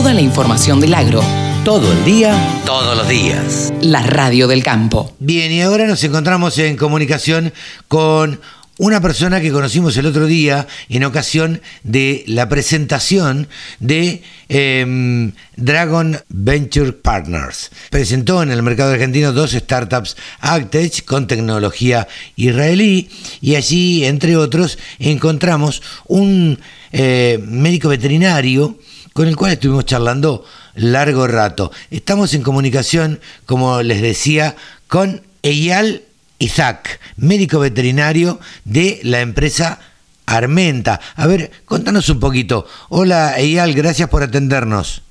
Toda la información del agro. Todo el día, todos los días. La radio del campo. Bien, y ahora nos encontramos en comunicación con una persona que conocimos el otro día en ocasión de la presentación de em, Dragon Venture Partners. Presentó en el mercado argentino dos startups Actech con tecnología israelí y allí, entre otros, encontramos un eh, médico veterinario con el cual estuvimos charlando largo rato. Estamos en comunicación, como les decía, con Eyal Isaac, médico veterinario de la empresa Armenta. A ver, contanos un poquito. Hola Eyal, gracias por atendernos.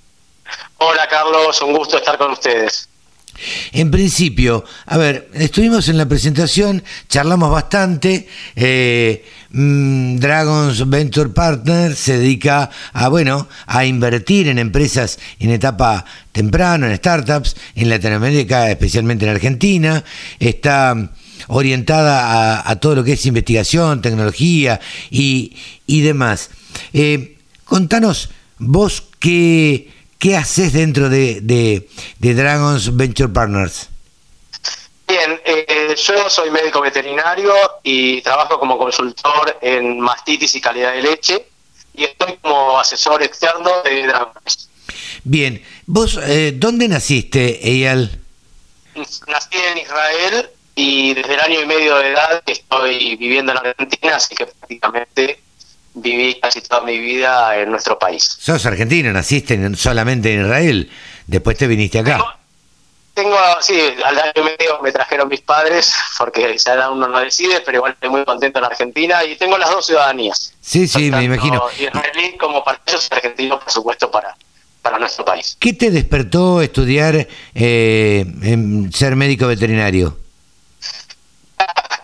Hola Carlos, un gusto estar con ustedes. En principio, a ver, estuvimos en la presentación, charlamos bastante. Eh, mm, Dragons Venture Partner se dedica a, bueno, a invertir en empresas en etapa temprana, en startups, en Latinoamérica, especialmente en Argentina. Está orientada a, todo lo que es investigación, tecnología y, demás. Eh, contanos vos qué ¿Qué haces dentro de, Dragons Venture Partners? Bien, eh, yo soy médico veterinario y trabajo como consultor en mastitis y calidad de leche y estoy como asesor externo de Dragons. Bien, ¿vos eh, dónde naciste, Eyal? Nací en Israel y desde el año y medio de edad estoy viviendo en Argentina, así que prácticamente viví casi toda mi vida en nuestro país. Sos argentino, naciste solamente en Israel, después te viniste acá. Tengo, sí, al año medio me trajeron mis padres, porque edad uno no decide, pero igual estoy muy contento en Argentina y tengo las dos ciudadanías. Sí, sí, me imagino. Israelí como para ellos argentino, por supuesto, para, para nuestro país. ¿Qué te despertó estudiar eh, en ser médico veterinario?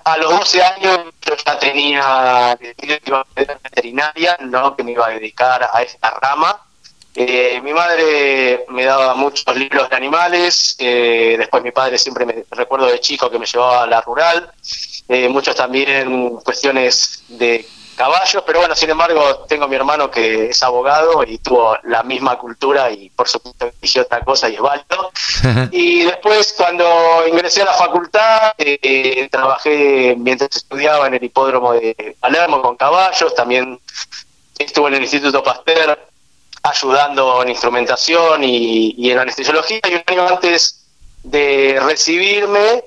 a los 12 años yo ya tenía que iba a veterinaria, no que me iba a dedicar a esta rama. Eh, mi madre me daba muchos libros de animales, eh, después mi padre siempre me recuerdo de chico que me llevaba a la rural, eh, muchos también cuestiones de caballos, pero bueno, sin embargo, tengo mi hermano que es abogado y tuvo la misma cultura y por supuesto eligió otra cosa y es válido. y después, cuando ingresé a la facultad, eh, trabajé mientras estudiaba en el hipódromo de Palermo con caballos, también estuve en el Instituto Pasteur ayudando en instrumentación y, y en anestesiología y un año antes de recibirme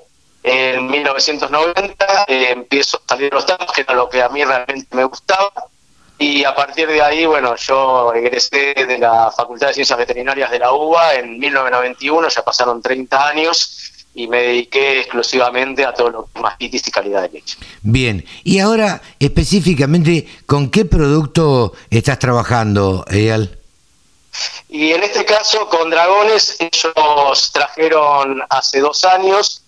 en 1990 eh, empiezo a salir los datos, que era lo que a mí realmente me gustaba. Y a partir de ahí, bueno, yo egresé de la Facultad de Ciencias Veterinarias de la UBA en 1991, ya pasaron 30 años y me dediqué exclusivamente a todo lo que es mastitis y calidad de leche. Bien, y ahora específicamente, ¿con qué producto estás trabajando, Eyal? Y en este caso, con Dragones, ellos trajeron hace dos años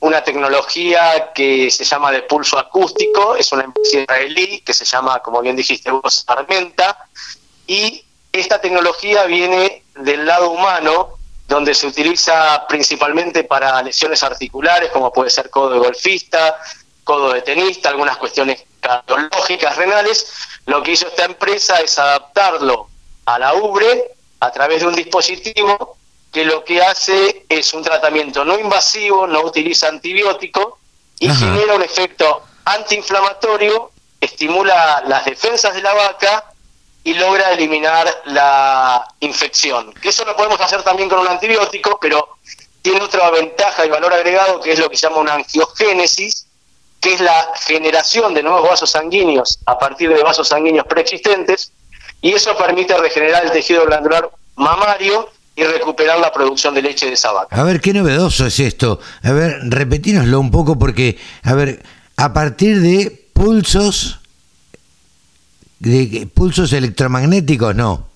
una tecnología que se llama de pulso acústico, es una empresa israelí que se llama, como bien dijiste vos, Armenta, y esta tecnología viene del lado humano, donde se utiliza principalmente para lesiones articulares, como puede ser codo de golfista, codo de tenista, algunas cuestiones cardiológicas, renales. Lo que hizo esta empresa es adaptarlo a la ubre a través de un dispositivo que lo que hace es un tratamiento no invasivo, no utiliza antibiótico y genera un efecto antiinflamatorio, estimula las defensas de la vaca y logra eliminar la infección. Que eso lo podemos hacer también con un antibiótico, pero tiene otra ventaja y valor agregado que es lo que se llama una angiogénesis, que es la generación de nuevos vasos sanguíneos a partir de vasos sanguíneos preexistentes, y eso permite regenerar el tejido glandular mamario y recuperar la producción de leche de esa vaca. A ver, qué novedoso es esto. A ver, repetínoslo un poco porque, a ver, a partir de pulsos, de pulsos electromagnéticos, no.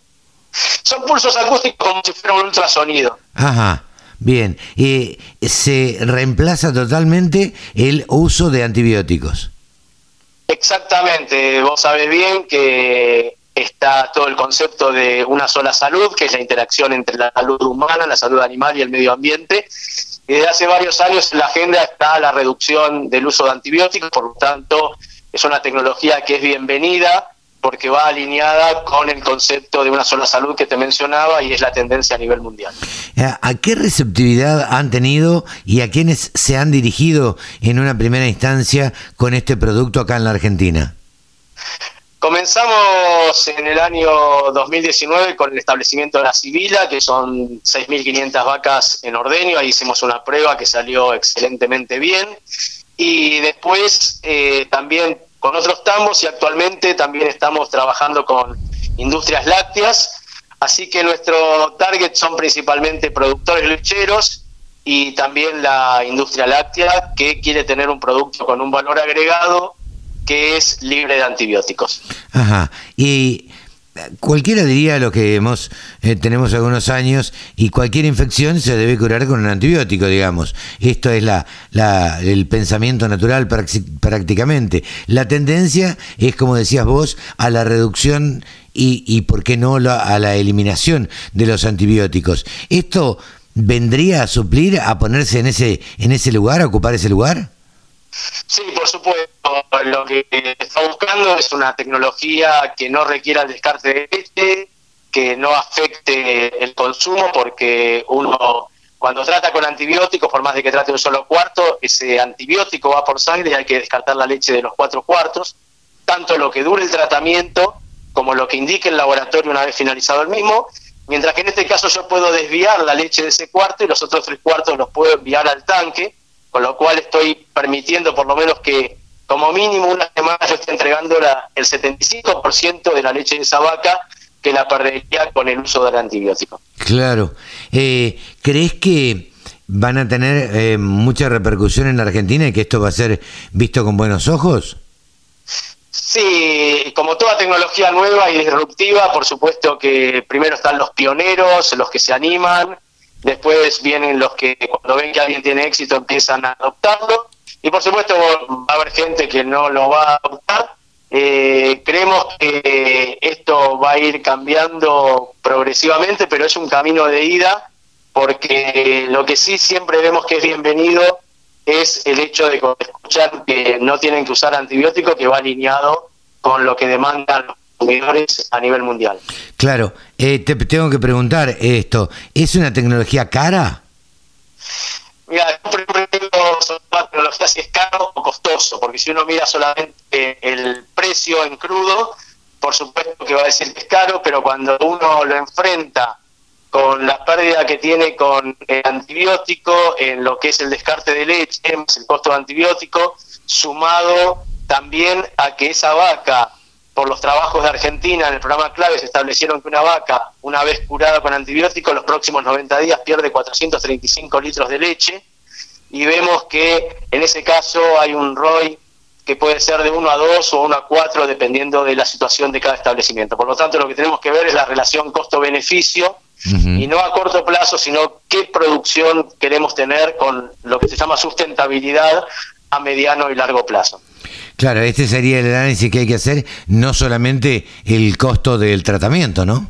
Son pulsos acústicos como si fuera un ultrasonido. Ajá. Bien, y se reemplaza totalmente el uso de antibióticos. Exactamente, vos sabés bien que está todo el concepto de una sola salud, que es la interacción entre la salud humana, la salud animal y el medio ambiente. Y desde hace varios años en la agenda está la reducción del uso de antibióticos, por lo tanto es una tecnología que es bienvenida porque va alineada con el concepto de una sola salud que te mencionaba y es la tendencia a nivel mundial. Eh, ¿A qué receptividad han tenido y a quiénes se han dirigido en una primera instancia con este producto acá en la Argentina? Comenzamos en el año 2019 con el establecimiento de la Sibila, que son 6.500 vacas en ordeño. Ahí hicimos una prueba que salió excelentemente bien. Y después eh, también con otros tambos y actualmente también estamos trabajando con industrias lácteas. Así que nuestro target son principalmente productores lecheros y también la industria láctea que quiere tener un producto con un valor agregado que es libre de antibióticos. Ajá. Y cualquiera diría lo que hemos eh, tenemos algunos años y cualquier infección se debe curar con un antibiótico, digamos. Esto es la, la el pensamiento natural prácticamente. La tendencia es, como decías vos, a la reducción y, y por qué no a la eliminación de los antibióticos. ¿Esto vendría a suplir, a ponerse en ese, en ese lugar, a ocupar ese lugar? Sí, por supuesto. Lo que está buscando es una tecnología que no requiera el descarte de leche, que no afecte el consumo, porque uno cuando trata con antibióticos, por más de que trate un solo cuarto, ese antibiótico va por sangre y hay que descartar la leche de los cuatro cuartos, tanto lo que dure el tratamiento como lo que indique el laboratorio una vez finalizado el mismo, mientras que en este caso yo puedo desviar la leche de ese cuarto y los otros tres cuartos los puedo enviar al tanque, con lo cual estoy permitiendo por lo menos que como mínimo una semana yo esté entregando la, el 75% de la leche de esa vaca que la perdería con el uso del antibiótico. Claro. Eh, ¿Crees que van a tener eh, mucha repercusión en la Argentina y que esto va a ser visto con buenos ojos? Sí, como toda tecnología nueva y disruptiva, por supuesto que primero están los pioneros, los que se animan, después vienen los que cuando ven que alguien tiene éxito empiezan a adoptarlo y por supuesto va a haber gente que no lo va a adoptar. Eh, creemos que esto va a ir cambiando progresivamente, pero es un camino de ida porque lo que sí siempre vemos que es bienvenido es el hecho de escuchar que no tienen que usar antibióticos, que va alineado con lo que demandan los consumidores a nivel mundial. Claro, eh, te tengo que preguntar esto, ¿es una tecnología cara? Mira, yo pregunto sobre la tecnología si es caro o costoso, porque si uno mira solamente el precio en crudo, por supuesto que va a decir que es caro, pero cuando uno lo enfrenta con la pérdida que tiene con el antibiótico, en lo que es el descarte de leche, el costo de antibiótico, sumado también a que esa vaca, por los trabajos de Argentina en el programa clave, se establecieron que una vaca, una vez curada con antibiótico, los próximos 90 días pierde 435 litros de leche, y vemos que en ese caso hay un ROI que puede ser de 1 a 2 o 1 a 4 dependiendo de la situación de cada establecimiento. Por lo tanto, lo que tenemos que ver es la relación costo-beneficio y no a corto plazo, sino qué producción queremos tener con lo que se llama sustentabilidad a mediano y largo plazo. Claro, este sería el análisis que hay que hacer, no solamente el costo del tratamiento, ¿no?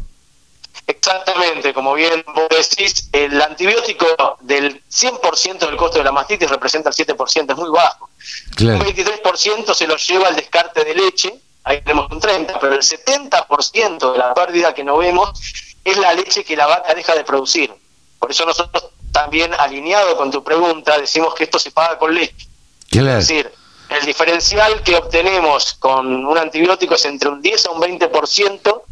Exactamente, como bien vos decís, el antibiótico del 100% del costo de la mastitis representa el 7%, es muy bajo. Un 23% se lo lleva el descarte de leche, ahí tenemos un 30%, pero el 70% de la pérdida que no vemos es la leche que la vaca deja de producir. Por eso nosotros también, alineado con tu pregunta, decimos que esto se paga con leche. Es decir, el diferencial que obtenemos con un antibiótico es entre un 10 a un 20%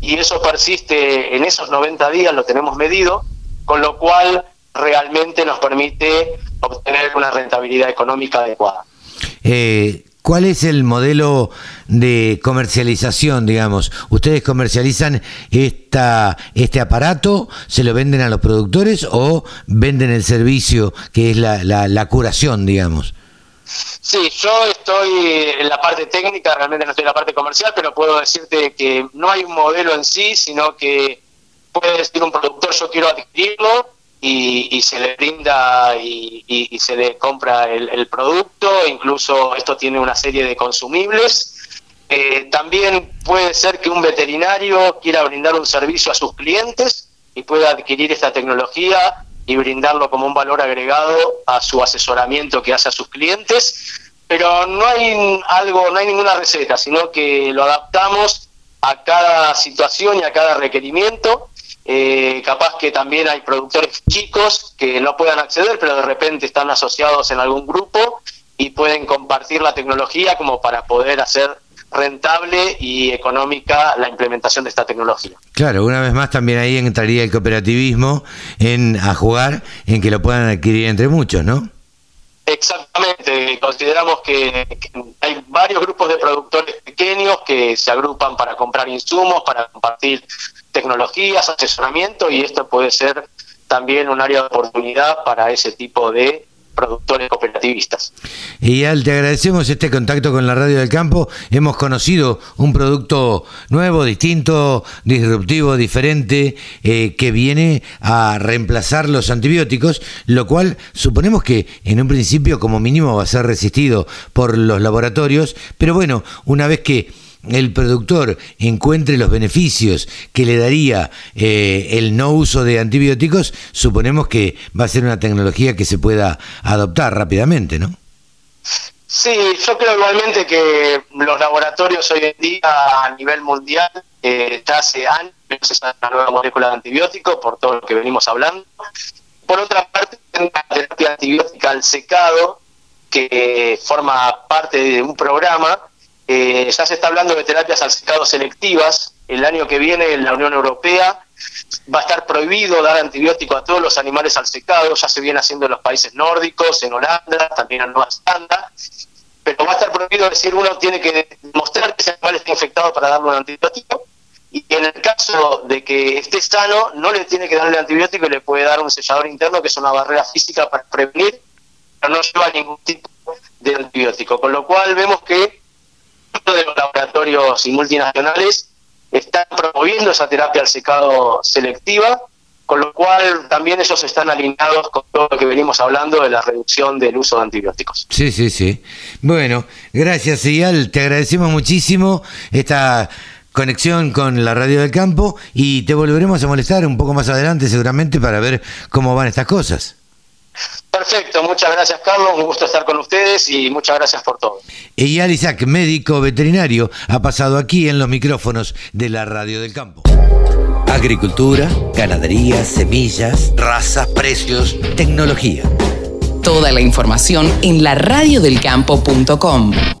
y eso persiste en esos 90 días, lo tenemos medido, con lo cual realmente nos permite obtener una rentabilidad económica adecuada. Eh, ¿Cuál es el modelo de comercialización, digamos? ¿Ustedes comercializan esta, este aparato, se lo venden a los productores o venden el servicio que es la, la, curación, digamos? Sí, yo estoy en la parte técnica, realmente no estoy en la parte comercial, pero puedo decirte que no hay un modelo en sí, sino que puede decir un productor yo quiero adquirirlo, y, se le brinda y, se le compra el, producto, incluso esto tiene una serie de consumibles. Eh, también puede ser que un veterinario quiera brindar un servicio a sus clientes y pueda adquirir esta tecnología y brindarlo como un valor agregado a su asesoramiento que hace a sus clientes. Pero no hay algo, no hay ninguna receta, sino que lo adaptamos a cada situación y a cada requerimiento. Eh, capaz que también hay productores chicos que no puedan acceder, pero de repente están asociados en algún grupo y pueden compartir la tecnología como para poder hacer rentable y económica la implementación de esta tecnología. Claro, una vez más también ahí entraría el cooperativismo en a jugar en que lo puedan adquirir entre muchos, ¿no? Exactamente, consideramos que, hay varios grupos de productores pequeños que se agrupan para comprar insumos, para compartir tecnologías, asesoramiento y esto puede ser también un área de oportunidad para ese tipo de productores cooperativistas. Y al te agradecemos este contacto con la Radio del Campo. Hemos conocido un producto nuevo, distinto, disruptivo, diferente, eh, que viene a reemplazar los antibióticos, lo cual suponemos que en un principio como mínimo va a ser resistido por los laboratorios, pero bueno, una vez que el productor encuentre los beneficios que le daría eh, el no uso de antibióticos, suponemos que va a ser una tecnología que se pueda adoptar rápidamente, ¿no? Sí, yo creo igualmente que los laboratorios hoy en día a nivel mundial eh, ya hace años usan nueva molécula de antibiótico por todo lo que venimos hablando. Por otra parte, la terapia antibiótica al secado, que forma parte de un programa eh, ya se está hablando de terapias al secado selectivas. El año que viene en la Unión Europea va a estar prohibido dar antibiótico a todos los animales al secado. Ya se viene haciendo en los países nórdicos, en Holanda, también en Nueva Zelanda. Pero va a estar prohibido decir uno tiene que demostrar que ese animal está infectado para darle un antibiótico. Y en el caso de que esté sano, no le tiene que darle antibiótico y le puede dar un sellador interno, que es una barrera física para prevenir, pero no lleva ningún tipo de antibiótico. Con lo cual vemos que de los laboratorios y multinacionales están promoviendo esa terapia al secado selectiva, con lo cual también ellos están alineados con todo lo que venimos hablando de la reducción del uso de antibióticos. Sí, sí, sí. Bueno, gracias, Ial. Te agradecemos muchísimo esta conexión con la radio del campo y te volveremos a molestar un poco más adelante seguramente para ver cómo van estas cosas. Perfecto, muchas gracias Carlos, un gusto estar con ustedes y muchas gracias por todo. Eyal Isaac, médico veterinario, ha pasado aquí en los micrófonos de la Radio del Campo. Agricultura, ganadería, semillas, razas, precios, tecnología. Toda la información en laradiodelcampo.com.